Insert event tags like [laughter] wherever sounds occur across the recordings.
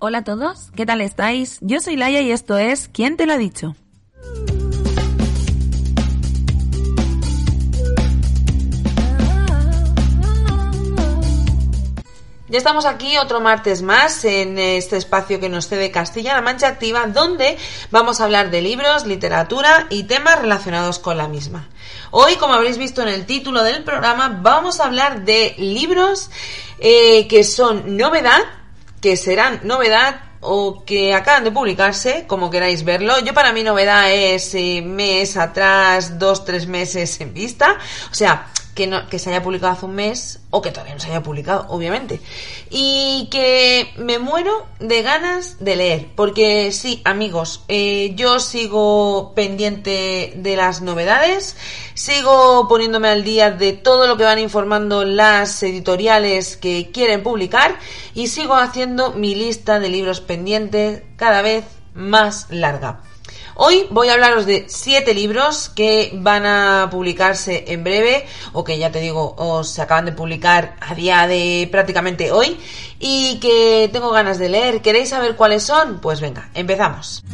Hola a todos, ¿qué tal estáis? Yo soy Laia y esto es ¿Quién te lo ha dicho? Ya estamos aquí otro martes más en este espacio que nos cede Castilla-La Mancha Activa, donde vamos a hablar de libros, literatura y temas relacionados con la misma. Hoy, como habréis visto en el título del programa, vamos a hablar de libros eh, que son novedad, que serán novedad o que acaban de publicarse, como queráis verlo. Yo para mí novedad es eh, mes atrás, dos, tres meses en vista. O sea, que, no, que se haya publicado hace un mes o que todavía no se haya publicado, obviamente. Y que me muero de ganas de leer, porque sí, amigos, eh, yo sigo pendiente de las novedades, sigo poniéndome al día de todo lo que van informando las editoriales que quieren publicar y sigo haciendo mi lista de libros pendientes cada vez más larga. Hoy voy a hablaros de siete libros que van a publicarse en breve, o que ya te digo, os se acaban de publicar a día de prácticamente hoy, y que tengo ganas de leer. ¿Queréis saber cuáles son? Pues venga, empezamos.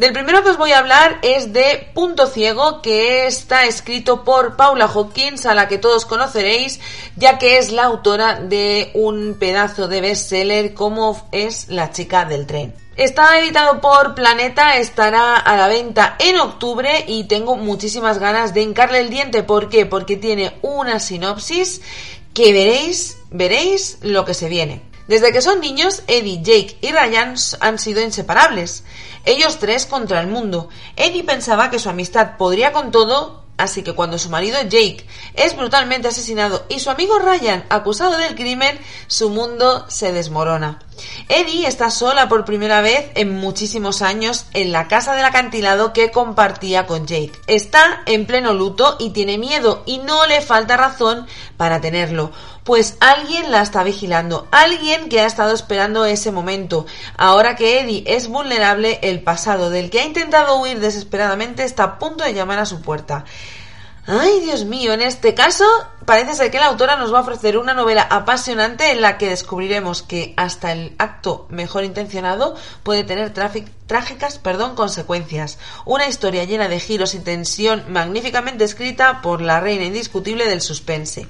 Del primero que os voy a hablar es de Punto Ciego, que está escrito por Paula Hawkins, a la que todos conoceréis, ya que es la autora de un pedazo de bestseller como es La chica del tren. Está editado por Planeta, estará a la venta en octubre y tengo muchísimas ganas de hincarle el diente. ¿Por qué? Porque tiene una sinopsis que veréis, veréis lo que se viene. Desde que son niños, Eddie, Jake y Ryan han sido inseparables. Ellos tres contra el mundo. Eddie pensaba que su amistad podría con todo, así que cuando su marido Jake es brutalmente asesinado y su amigo Ryan acusado del crimen, su mundo se desmorona. Eddie está sola por primera vez en muchísimos años en la casa del acantilado que compartía con Jake. Está en pleno luto y tiene miedo y no le falta razón para tenerlo pues alguien la está vigilando, alguien que ha estado esperando ese momento. Ahora que Eddie es vulnerable, el pasado del que ha intentado huir desesperadamente está a punto de llamar a su puerta. Ay, Dios mío, en este caso parece ser que la autora nos va a ofrecer una novela apasionante en la que descubriremos que hasta el acto mejor intencionado puede tener trágicas perdón, consecuencias. Una historia llena de giros y tensión magníficamente escrita por la reina indiscutible del suspense.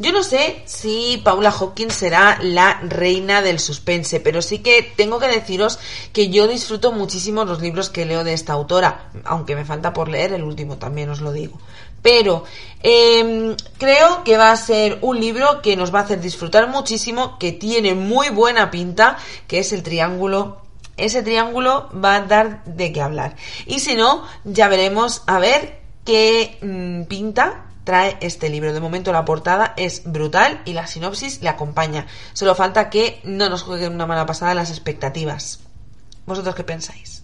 Yo no sé si Paula Hawkins será la reina del suspense, pero sí que tengo que deciros que yo disfruto muchísimo los libros que leo de esta autora, aunque me falta por leer el último, también os lo digo. Pero em, creo que va a ser un libro que nos va a hacer disfrutar muchísimo, que tiene muy buena pinta, que es el triángulo ese triángulo va a dar de qué hablar. Y si no, ya veremos a ver qué mm, pinta trae este libro. De momento la portada es brutal y la sinopsis le acompaña. Solo falta que no nos jueguen una mala pasada las expectativas. ¿Vosotros qué pensáis?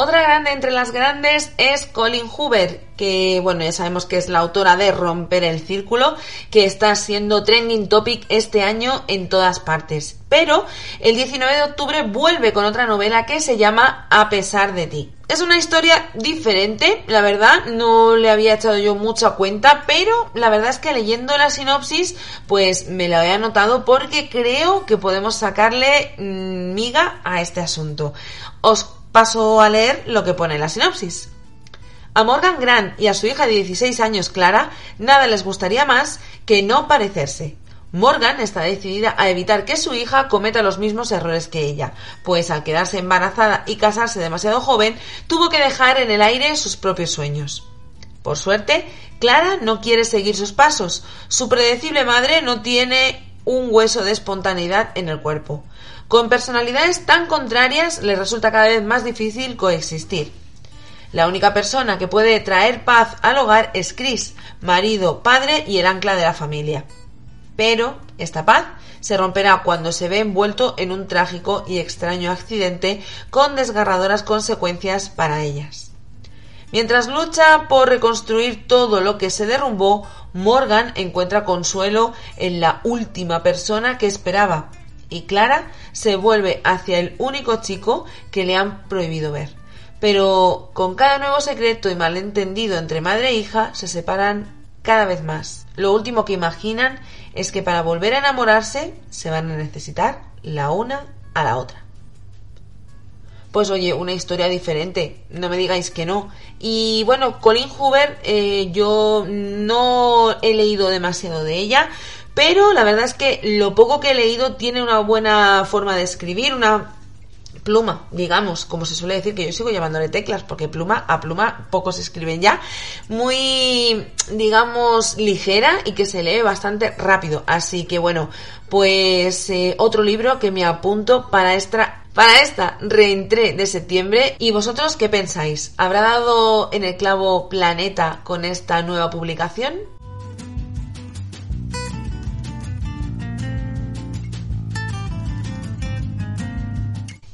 Otra grande entre las grandes es Colin Hoover, que bueno, ya sabemos que es la autora de Romper el Círculo, que está siendo trending topic este año en todas partes. Pero el 19 de octubre vuelve con otra novela que se llama A pesar de ti. Es una historia diferente, la verdad, no le había echado yo mucha cuenta, pero la verdad es que leyendo la sinopsis, pues me la he anotado porque creo que podemos sacarle mm, miga a este asunto. Os paso a leer lo que pone la sinopsis. A Morgan Grant y a su hija de 16 años, Clara, nada les gustaría más que no parecerse. Morgan está decidida a evitar que su hija cometa los mismos errores que ella, pues al quedarse embarazada y casarse demasiado joven, tuvo que dejar en el aire sus propios sueños. Por suerte, Clara no quiere seguir sus pasos. Su predecible madre no tiene un hueso de espontaneidad en el cuerpo. Con personalidades tan contrarias le resulta cada vez más difícil coexistir. La única persona que puede traer paz al hogar es Chris, marido, padre y el ancla de la familia. Pero esta paz se romperá cuando se ve envuelto en un trágico y extraño accidente con desgarradoras consecuencias para ellas. Mientras lucha por reconstruir todo lo que se derrumbó, Morgan encuentra consuelo en la última persona que esperaba, y Clara se vuelve hacia el único chico que le han prohibido ver. Pero con cada nuevo secreto y malentendido entre madre e hija se separan cada vez más. Lo último que imaginan es que para volver a enamorarse se van a necesitar la una a la otra. Pues oye, una historia diferente, no me digáis que no. Y bueno, Colin Hoover, eh, yo no he leído demasiado de ella, pero la verdad es que lo poco que he leído tiene una buena forma de escribir, una pluma, digamos, como se suele decir, que yo sigo llamándole teclas, porque pluma a pluma pocos escriben ya, muy, digamos, ligera y que se lee bastante rápido. Así que bueno, pues eh, otro libro que me apunto para esta para esta reentré de septiembre. ¿Y vosotros qué pensáis? ¿Habrá dado en el clavo Planeta con esta nueva publicación?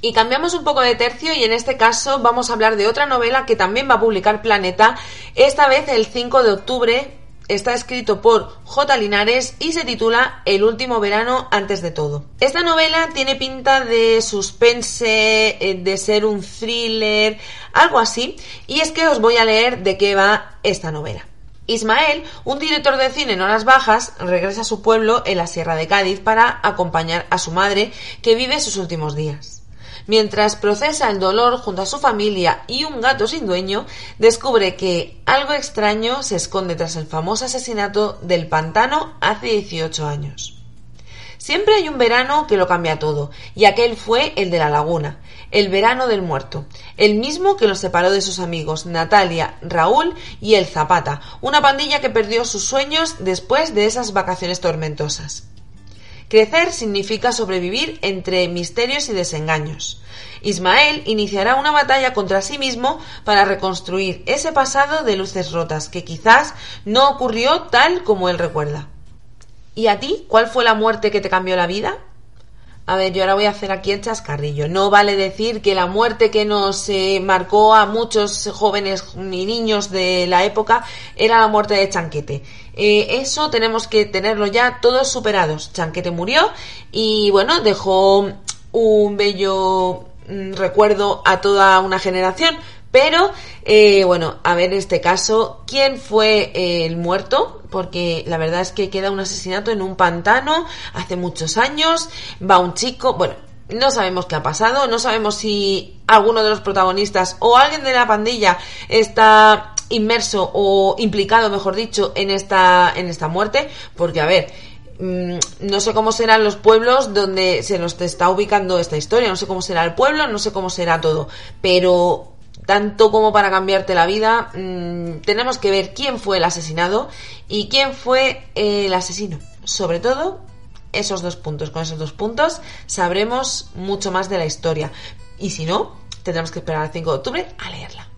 Y cambiamos un poco de tercio y en este caso vamos a hablar de otra novela que también va a publicar Planeta, esta vez el 5 de octubre. Está escrito por J. Linares y se titula El último verano antes de todo. Esta novela tiene pinta de suspense, eh, de ser un thriller, algo así, y es que os voy a leer de qué va esta novela. Ismael, un director de cine en horas bajas, regresa a su pueblo en la Sierra de Cádiz para acompañar a su madre que vive sus últimos días. Mientras procesa el dolor junto a su familia y un gato sin dueño, descubre que algo extraño se esconde tras el famoso asesinato del pantano hace 18 años. Siempre hay un verano que lo cambia todo, y aquel fue el de la laguna, el verano del muerto, el mismo que los separó de sus amigos Natalia, Raúl y el Zapata, una pandilla que perdió sus sueños después de esas vacaciones tormentosas. Crecer significa sobrevivir entre misterios y desengaños. Ismael iniciará una batalla contra sí mismo para reconstruir ese pasado de luces rotas que quizás no ocurrió tal como él recuerda. ¿Y a ti cuál fue la muerte que te cambió la vida? A ver, yo ahora voy a hacer aquí el chascarrillo. No vale decir que la muerte que nos eh, marcó a muchos jóvenes y niños de la época era la muerte de Chanquete. Eh, eso tenemos que tenerlo ya todos superados. Chanquete murió y bueno, dejó un bello mm, recuerdo a toda una generación. Pero, eh, bueno, a ver este caso, ¿quién fue el muerto? Porque la verdad es que queda un asesinato en un pantano hace muchos años, va un chico, bueno, no sabemos qué ha pasado, no sabemos si alguno de los protagonistas o alguien de la pandilla está inmerso o implicado, mejor dicho, en esta, en esta muerte, porque a ver, mm, no sé cómo serán los pueblos donde se nos está ubicando esta historia, no sé cómo será el pueblo, no sé cómo será todo, pero tanto como para cambiarte la vida, mm, tenemos que ver quién fue el asesinado y quién fue el asesino. Sobre todo, esos dos puntos. Con esos dos puntos sabremos mucho más de la historia. Y si no, tendremos que esperar al 5 de octubre a leerla.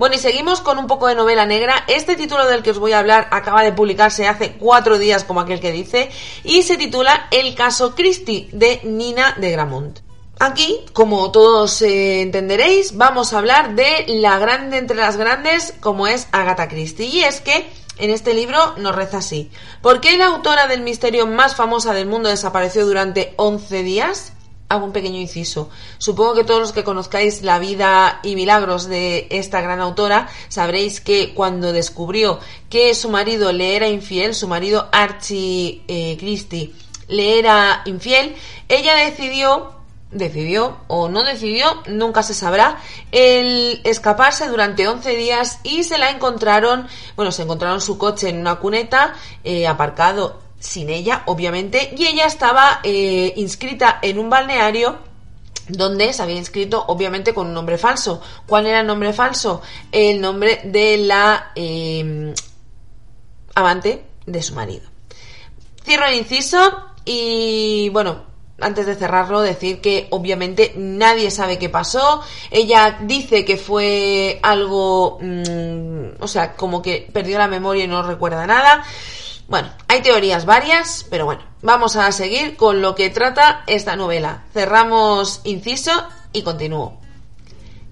Bueno, y seguimos con un poco de novela negra. Este título del que os voy a hablar acaba de publicarse hace cuatro días, como aquel que dice, y se titula El caso Christie de Nina de Gramont. Aquí, como todos eh, entenderéis, vamos a hablar de la grande entre las grandes, como es Agatha Christie. Y es que en este libro nos reza así. ¿Por qué la autora del misterio más famosa del mundo desapareció durante 11 días? Hago un pequeño inciso. Supongo que todos los que conozcáis la vida y milagros de esta gran autora sabréis que cuando descubrió que su marido le era infiel, su marido Archie eh, Christie le era infiel, ella decidió decidió o no decidió, nunca se sabrá, el escaparse durante 11 días y se la encontraron, bueno, se encontraron su coche en una cuneta eh, aparcado sin ella, obviamente, y ella estaba eh, inscrita en un balneario donde se había inscrito obviamente con un nombre falso. ¿Cuál era el nombre falso? El nombre de la eh, amante de su marido. Cierro el inciso y bueno, antes de cerrarlo, decir que obviamente nadie sabe qué pasó. Ella dice que fue algo, mm, o sea, como que perdió la memoria y no recuerda nada. Bueno, hay teorías varias, pero bueno, vamos a seguir con lo que trata esta novela. Cerramos inciso y continúo.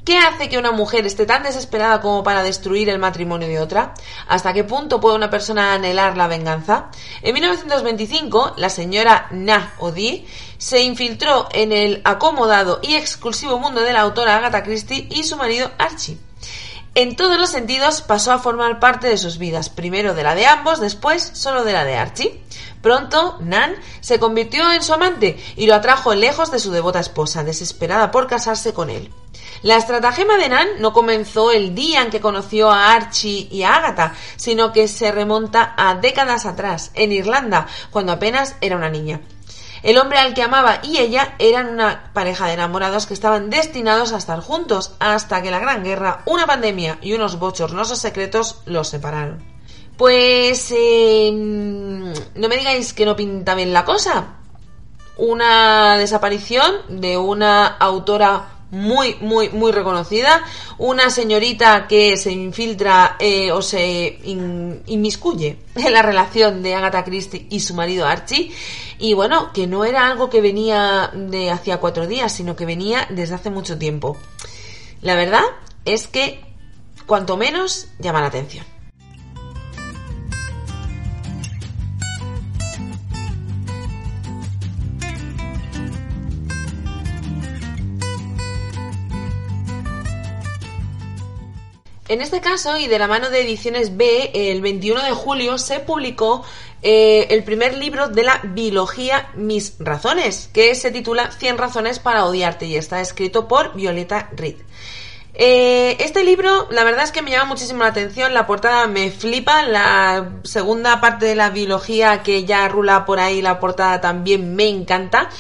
¿Qué hace que una mujer esté tan desesperada como para destruir el matrimonio de otra? ¿Hasta qué punto puede una persona anhelar la venganza? En 1925, la señora Na Odi se infiltró en el acomodado y exclusivo mundo de la autora Agatha Christie y su marido Archie. En todos los sentidos pasó a formar parte de sus vidas, primero de la de ambos, después solo de la de Archie. Pronto, Nan se convirtió en su amante y lo atrajo lejos de su devota esposa, desesperada por casarse con él. La estratagema de Nan no comenzó el día en que conoció a Archie y a Agatha, sino que se remonta a décadas atrás, en Irlanda, cuando apenas era una niña. El hombre al que amaba y ella eran una pareja de enamorados que estaban destinados a estar juntos, hasta que la Gran Guerra, una pandemia y unos bochornosos secretos los separaron. Pues eh, no me digáis que no pinta bien la cosa. Una desaparición de una autora muy, muy, muy reconocida. Una señorita que se infiltra eh, o se inmiscuye en la relación de Agatha Christie y su marido Archie. Y bueno, que no era algo que venía de hacía cuatro días, sino que venía desde hace mucho tiempo. La verdad es que, cuanto menos, llama la atención. En este caso, y de la mano de Ediciones B, el 21 de julio se publicó eh, el primer libro de la biología Mis Razones, que se titula 100 razones para odiarte y está escrito por Violeta Reed. Eh, este libro, la verdad es que me llama muchísimo la atención, la portada me flipa, la segunda parte de la biología que ya rula por ahí, la portada también me encanta.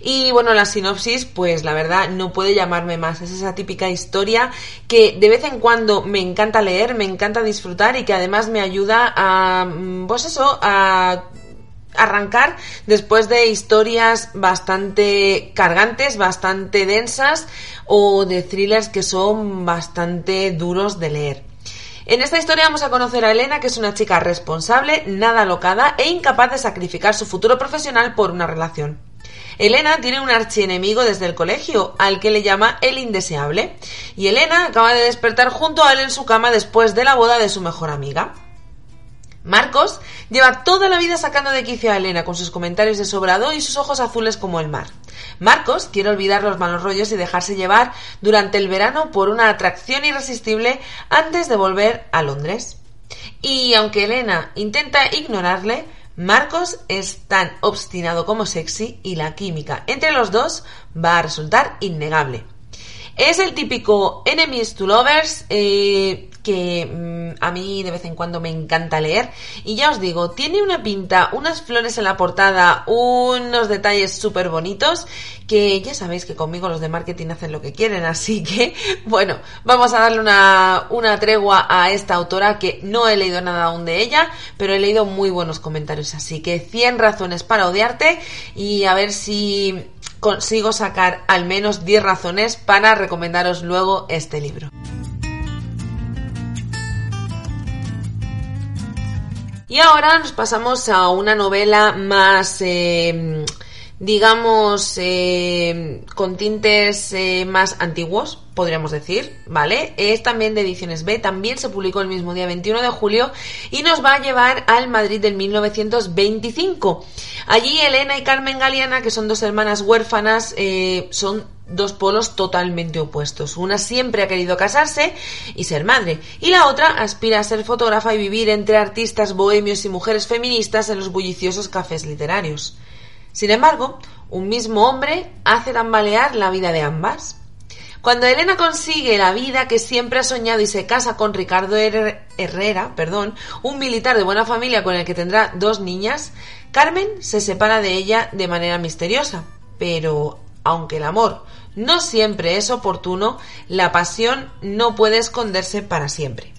Y bueno, la sinopsis, pues la verdad no puede llamarme más. Es esa típica historia que de vez en cuando me encanta leer, me encanta disfrutar y que además me ayuda a, mm, pues eso, a arrancar después de historias bastante cargantes, bastante densas o de thrillers que son bastante duros de leer. En esta historia vamos a conocer a Elena, que es una chica responsable, nada alocada e incapaz de sacrificar su futuro profesional por una relación. Elena tiene un archienemigo desde el colegio, al que le llama el indeseable, y Elena acaba de despertar junto a él en su cama después de la boda de su mejor amiga. Marcos lleva toda la vida sacando de quicio a Elena con sus comentarios de sobrado y sus ojos azules como el mar. Marcos quiere olvidar los malos rollos y dejarse llevar durante el verano por una atracción irresistible antes de volver a Londres. Y aunque Elena intenta ignorarle, Marcos es tan obstinado como sexy y la química entre los dos va a resultar innegable. Es el típico enemies to lovers eh, que mm, a mí de vez en cuando me encanta leer. Y ya os digo, tiene una pinta, unas flores en la portada, unos detalles súper bonitos, que ya sabéis que conmigo los de marketing hacen lo que quieren, así que [laughs] bueno, vamos a darle una, una tregua a esta autora que no he leído nada aún de ella, pero he leído muy buenos comentarios, así que 100 razones para odiarte y a ver si consigo sacar al menos 10 razones para recomendaros luego este libro. Y ahora nos pasamos a una novela más, eh, digamos, eh, con tintes eh, más antiguos, podríamos decir, ¿vale? Es también de ediciones B, también se publicó el mismo día 21 de julio y nos va a llevar al Madrid del 1925. Allí Elena y Carmen Galeana, que son dos hermanas huérfanas, son dos polos totalmente opuestos. Una siempre ha querido casarse y ser madre, y la otra aspira a ser fotógrafa y vivir entre artistas bohemios y mujeres feministas en los bulliciosos cafés literarios. Sin embargo, un mismo hombre hace tambalear la vida de ambas. Cuando Elena consigue la vida que siempre ha soñado y se casa con Ricardo Herrera, perdón, un militar de buena familia con el que tendrá dos niñas, Carmen se separa de ella de manera misteriosa. Pero aunque el amor no siempre es oportuno, la pasión no puede esconderse para siempre.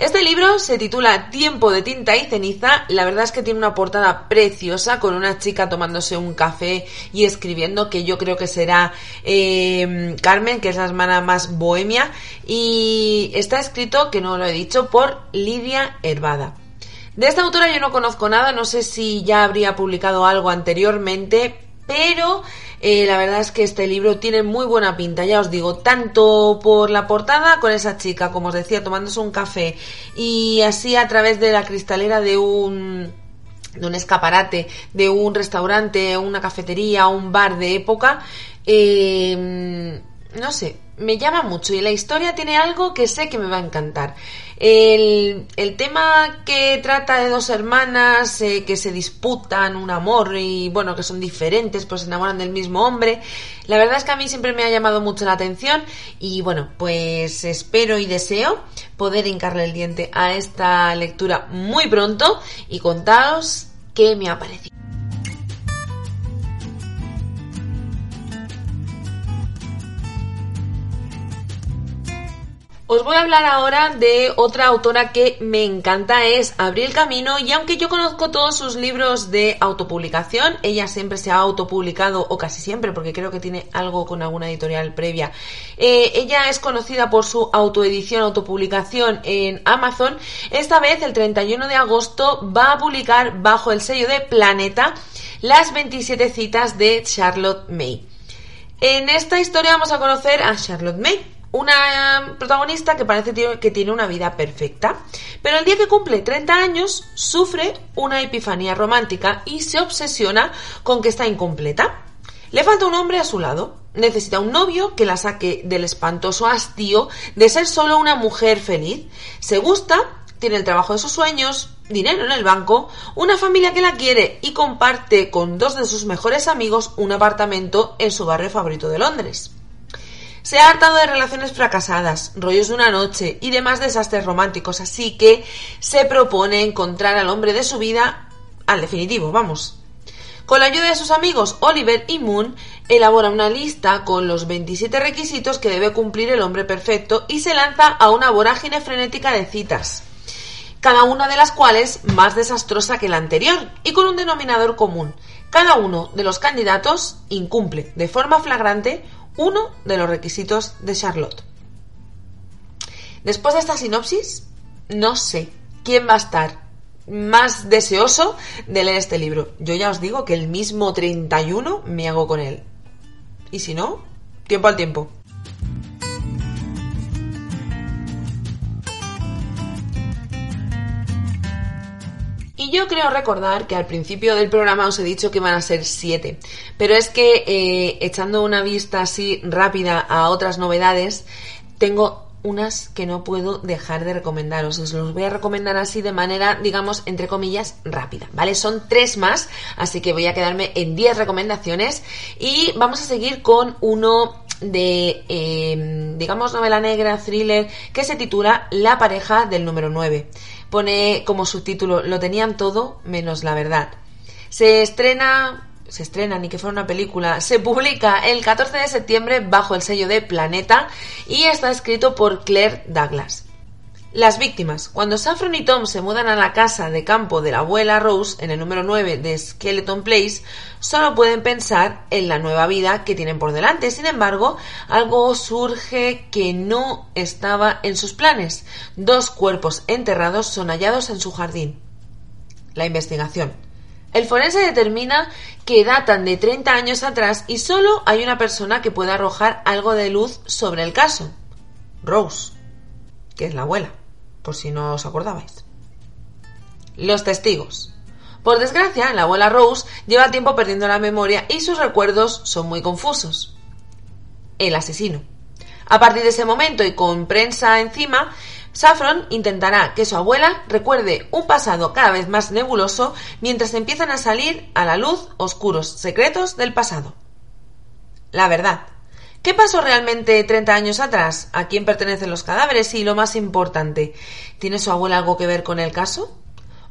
Este libro se titula Tiempo de tinta y ceniza. La verdad es que tiene una portada preciosa con una chica tomándose un café y escribiendo, que yo creo que será eh, Carmen, que es la hermana más bohemia. Y está escrito, que no lo he dicho, por Lidia Hervada. De esta autora yo no conozco nada, no sé si ya habría publicado algo anteriormente, pero Eh, la verdad es que este libro tiene muy buena pinta, ya os digo, tanto por la portada con esa chica, como os decía, tomándose un café y así a través de la cristalera de un de un escaparate, de un restaurante, una cafetería, un bar de época, eh, no sé, me llama mucho y la historia tiene algo que sé que me va a encantar. El, tema que trata de dos hermanas eh, que se disputan un amor y bueno, que son diferentes, pues se enamoran del mismo hombre, la verdad es que a mí siempre me ha llamado mucho la atención y bueno, pues espero y deseo poder hincarle el diente a esta lectura muy pronto y contaros qué me ha parecido. Os voy a hablar ahora de otra autora que me encanta, es Abril Camino, y aunque yo conozco todos sus libros de autopublicación, ella siempre se ha autopublicado, o casi siempre, porque creo que tiene algo con alguna editorial previa. Eh, ella es conocida por su autoedición, autopublicación en Amazon. Esta vez, el 31 de agosto, va a publicar bajo el sello de Planeta las 27 citas de Charlotte May. En esta historia vamos a conocer a Charlotte May una protagonista que parece que tiene una vida perfecta, pero el día que cumple 30 años sufre una epifanía romántica y se obsesiona con que está incompleta. Le falta un hombre a su lado, necesita un novio que la saque del espantoso hastío de ser solo una mujer feliz. Se gusta, tiene el trabajo de sus sueños, dinero en el banco, una familia que la quiere y comparte con dos de sus mejores amigos un apartamento en su barrio favorito de Londres. Se ha hartado de relaciones fracasadas, rollos de una noche y demás desastres románticos, así que se propone encontrar al hombre de su vida, al definitivo, vamos. Con la ayuda de sus amigos Oliver y Moon, elabora una lista con los 27 requisitos que debe cumplir el hombre perfecto y se lanza a una vorágine frenética de citas, cada una de las cuales más desastrosa que la anterior y con un denominador común. Cada uno de los candidatos incumple de forma flagrante uno de los requisitos de Charlotte. Después de esta sinopsis, no sé quién va a estar más deseoso de leer este libro. Yo ya os digo que el mismo 31 me hago con él. Y si no, tiempo al tiempo. Y yo creo recordar que al principio del programa os he dicho que van a ser siete, pero es que eh, echando una vista así rápida a otras novedades, tengo unas que no puedo dejar de recomendaros. Os los voy a recomendar así de manera, digamos, entre comillas, rápida, ¿vale? Son tres más, así que voy a quedarme en diez recomendaciones y vamos a seguir con uno de, eh, digamos, novela negra, thriller, que se titula La pareja del número 9 pone como subtítulo Lo tenían todo menos la verdad. Se estrena, se estrena ni que fuera una película, se publica el 14 de septiembre bajo el sello de Planeta y está escrito por Claire Douglas. Las víctimas. Cuando Saffron y Tom se mudan a la casa de campo de la abuela Rose en el número 9 de Skeleton Place, solo pueden pensar en la nueva vida que tienen por delante. Sin embargo, algo surge que no estaba en sus planes. Dos cuerpos enterrados son hallados en su jardín. La investigación. El forense determina que datan de 30 años atrás y solo hay una persona que puede arrojar algo de luz sobre el caso. Rose, que es la abuela por si no os acordabais. Los testigos. Por desgracia, la abuela Rose lleva tiempo perdiendo la memoria y sus recuerdos son muy confusos. El asesino. A partir de ese momento y con prensa encima, Saffron intentará que su abuela recuerde un pasado cada vez más nebuloso mientras empiezan a salir a la luz oscuros secretos del pasado. La verdad. ¿Qué pasó realmente 30 años atrás? ¿A quién pertenecen los cadáveres? Y lo más importante, ¿tiene su abuela algo que ver con el caso?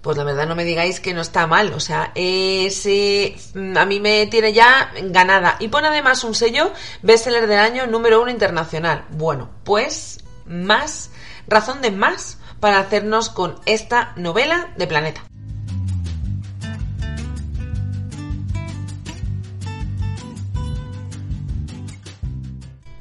Pues la verdad no me digáis que no está mal, o sea, ese a mí me tiene ya ganada y pone además un sello bestseller del año número uno internacional. Bueno, pues más, razón de más para hacernos con esta novela de Planeta.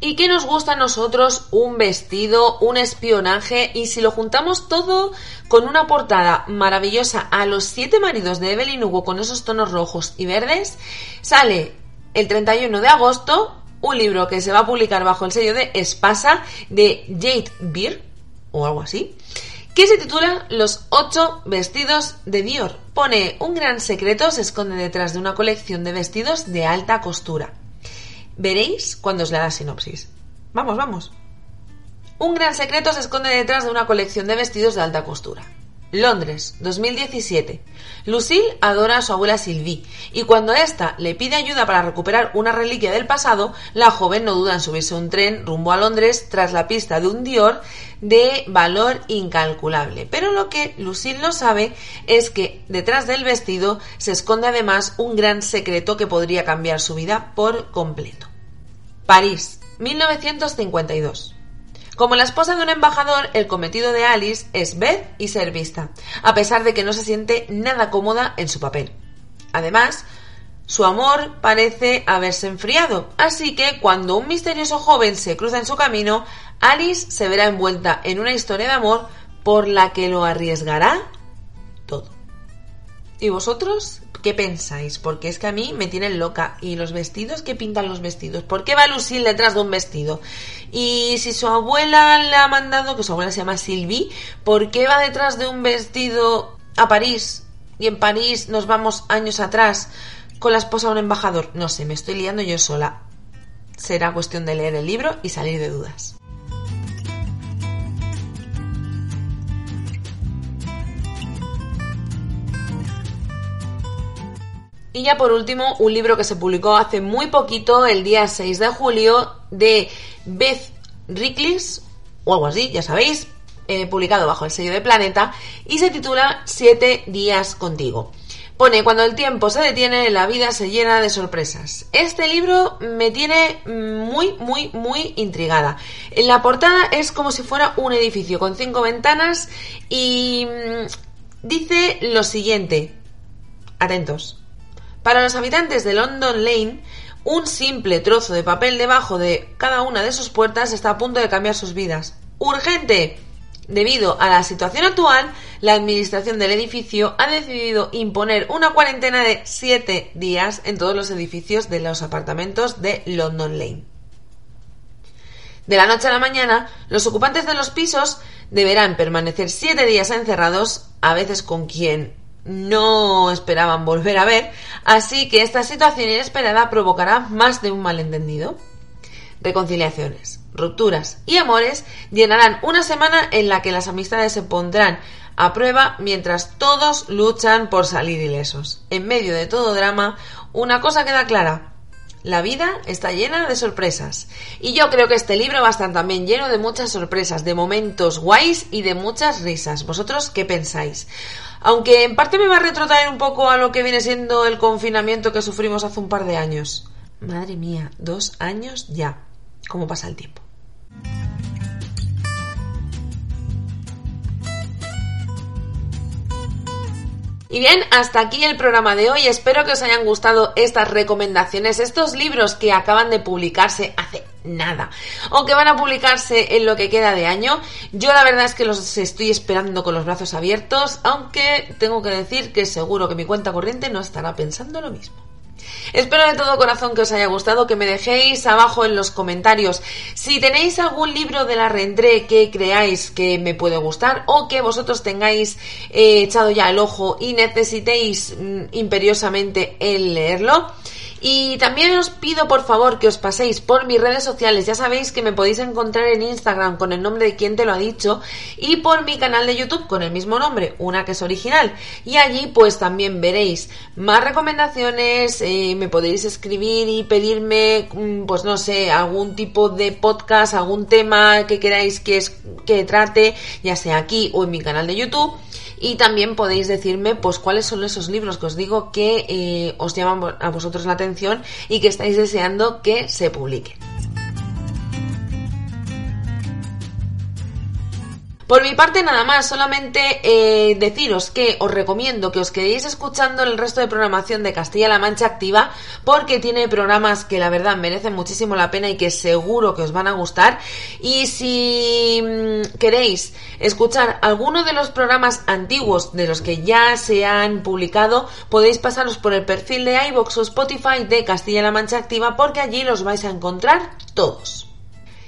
¿Y qué nos gusta a nosotros? Un vestido, un espionaje y si lo juntamos todo con una portada maravillosa a los siete maridos de Evelyn Hugo con esos tonos rojos y verdes, sale el 31 de agosto un libro que se va a publicar bajo el sello de Espasa de Jade Beer o algo así que se titula Los ocho vestidos de Dior. Pone un gran secreto se esconde detrás de una colección de vestidos de alta costura. Veréis cuando os lea la sinopsis. Vamos, vamos. Un gran secreto se esconde detrás de una colección de vestidos de alta costura. Londres, 2017. Lucille adora a su abuela Sylvie y cuando ésta le pide ayuda para recuperar una reliquia del pasado, la joven no duda en subirse a un tren rumbo a Londres tras la pista de un Dior de valor incalculable. Pero lo que Lucille no sabe es que detrás del vestido se esconde además un gran secreto que podría cambiar su vida por completo. París, 1952. Como la esposa de un embajador, el cometido de Alice es ver y ser vista, a pesar de que no se siente nada cómoda en su papel. Además, su amor parece haberse enfriado, así que cuando un misterioso joven se cruza en su camino, Alice se verá envuelta en una historia de amor por la que lo arriesgará. ¿Y vosotros? ¿Qué pensáis? Porque es que a mí me tienen loca. ¿Y los vestidos? ¿Qué pintan los vestidos? ¿Por qué va Lucille detrás de un vestido? Y si su abuela le ha mandado, que su abuela se llama Sylvie, ¿por qué va detrás de un vestido a París? Y en París nos vamos años atrás con la esposa de un embajador. No sé, me estoy liando yo sola. Será cuestión de leer el libro y salir de dudas. Y ya por último, un libro que se publicó hace muy poquito, el día 6 de julio, de Beth Ricklis, o algo así, ya sabéis, eh, publicado bajo el sello de Planeta, y se titula Siete días contigo. Pone, cuando el tiempo se detiene, la vida se llena de sorpresas. Este libro me tiene muy, muy, muy intrigada. En la portada es como si fuera un edificio con cinco ventanas y mm, dice lo siguiente. Atentos. Para los habitantes de London Lane, un simple trozo de papel debajo de cada una de sus puertas está a punto de cambiar sus vidas. ¡Urgente! Debido a la situación actual, la administración del edificio ha decidido imponer una cuarentena de siete días en todos los edificios de los apartamentos de London Lane. De la noche a la mañana, los ocupantes de los pisos deberán permanecer siete días encerrados, a veces con quien no esperaban volver a ver, así que esta situación inesperada provocará más de un malentendido. Reconciliaciones, rupturas y amores llenarán una semana en la que las amistades se pondrán a prueba mientras todos luchan por salir ilesos. En medio de todo drama, una cosa queda clara. La vida está llena de sorpresas. Y yo creo que este libro va a estar también lleno de muchas sorpresas, de momentos guays y de muchas risas. ¿Vosotros qué pensáis? Aunque en parte me va a retrotraer un poco a lo que viene siendo el confinamiento que sufrimos hace un par de años. Madre mía, dos años ya. ¿Cómo pasa el tiempo? Y bien, hasta aquí el programa de hoy. Espero que os hayan gustado estas recomendaciones, estos libros que acaban de publicarse hace nada. Aunque van a publicarse en lo que queda de año, yo la verdad es que los estoy esperando con los brazos abiertos, aunque tengo que decir que seguro que mi cuenta corriente no estará pensando lo mismo. Espero de todo corazón que os haya gustado, que me dejéis abajo en los comentarios si tenéis algún libro de la Rendré que creáis que me puede gustar o que vosotros tengáis eh, echado ya el ojo y necesitéis mm, imperiosamente el leerlo. Y también os pido por favor que os paséis por mis redes sociales. Ya sabéis que me podéis encontrar en Instagram con el nombre de quien te lo ha dicho y por mi canal de YouTube con el mismo nombre, una que es original. Y allí pues también veréis más recomendaciones, eh, me podéis escribir y pedirme mm, pues no sé, algún tipo de podcast, algún tema que queráis que, es, que trate, ya sea aquí o en mi canal de YouTube y también podéis decirme pues cuáles son esos libros que os digo que eh, os llaman a vosotros la atención y que estáis deseando que se publiquen. Por mi parte nada más, solamente eh, deciros que os recomiendo que os quedéis escuchando el resto de programación de Castilla-La Mancha Activa porque tiene programas que la verdad merecen muchísimo la pena y que seguro que os van a gustar. Y si mm, queréis escuchar alguno de los programas antiguos de los que ya se han publicado, podéis pasaros por el perfil de iVoox o Spotify de Castilla-La Mancha Activa porque allí los vais a encontrar todos.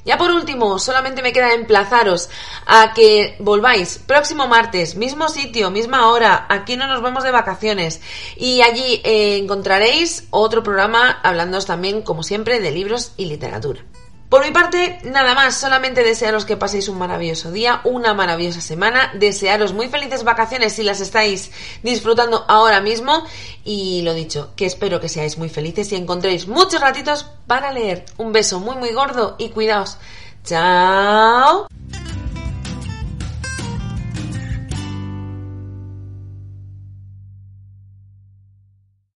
Ya por último, solamente me queda emplazaros a que volváis próximo martes, mismo sitio, misma hora, aquí no nos vemos de vacaciones y allí eh, encontraréis otro programa hablando también, como siempre, de libros y literatura. Por mi parte, nada más, solamente desearos que paséis un maravilloso día, una maravillosa semana, desearos muy felices vacaciones si las estáis disfrutando ahora mismo y lo dicho, que espero que seáis muy felices y encontréis muchos ratitos para leer. Un beso muy muy gordo y cuidaos. Chao.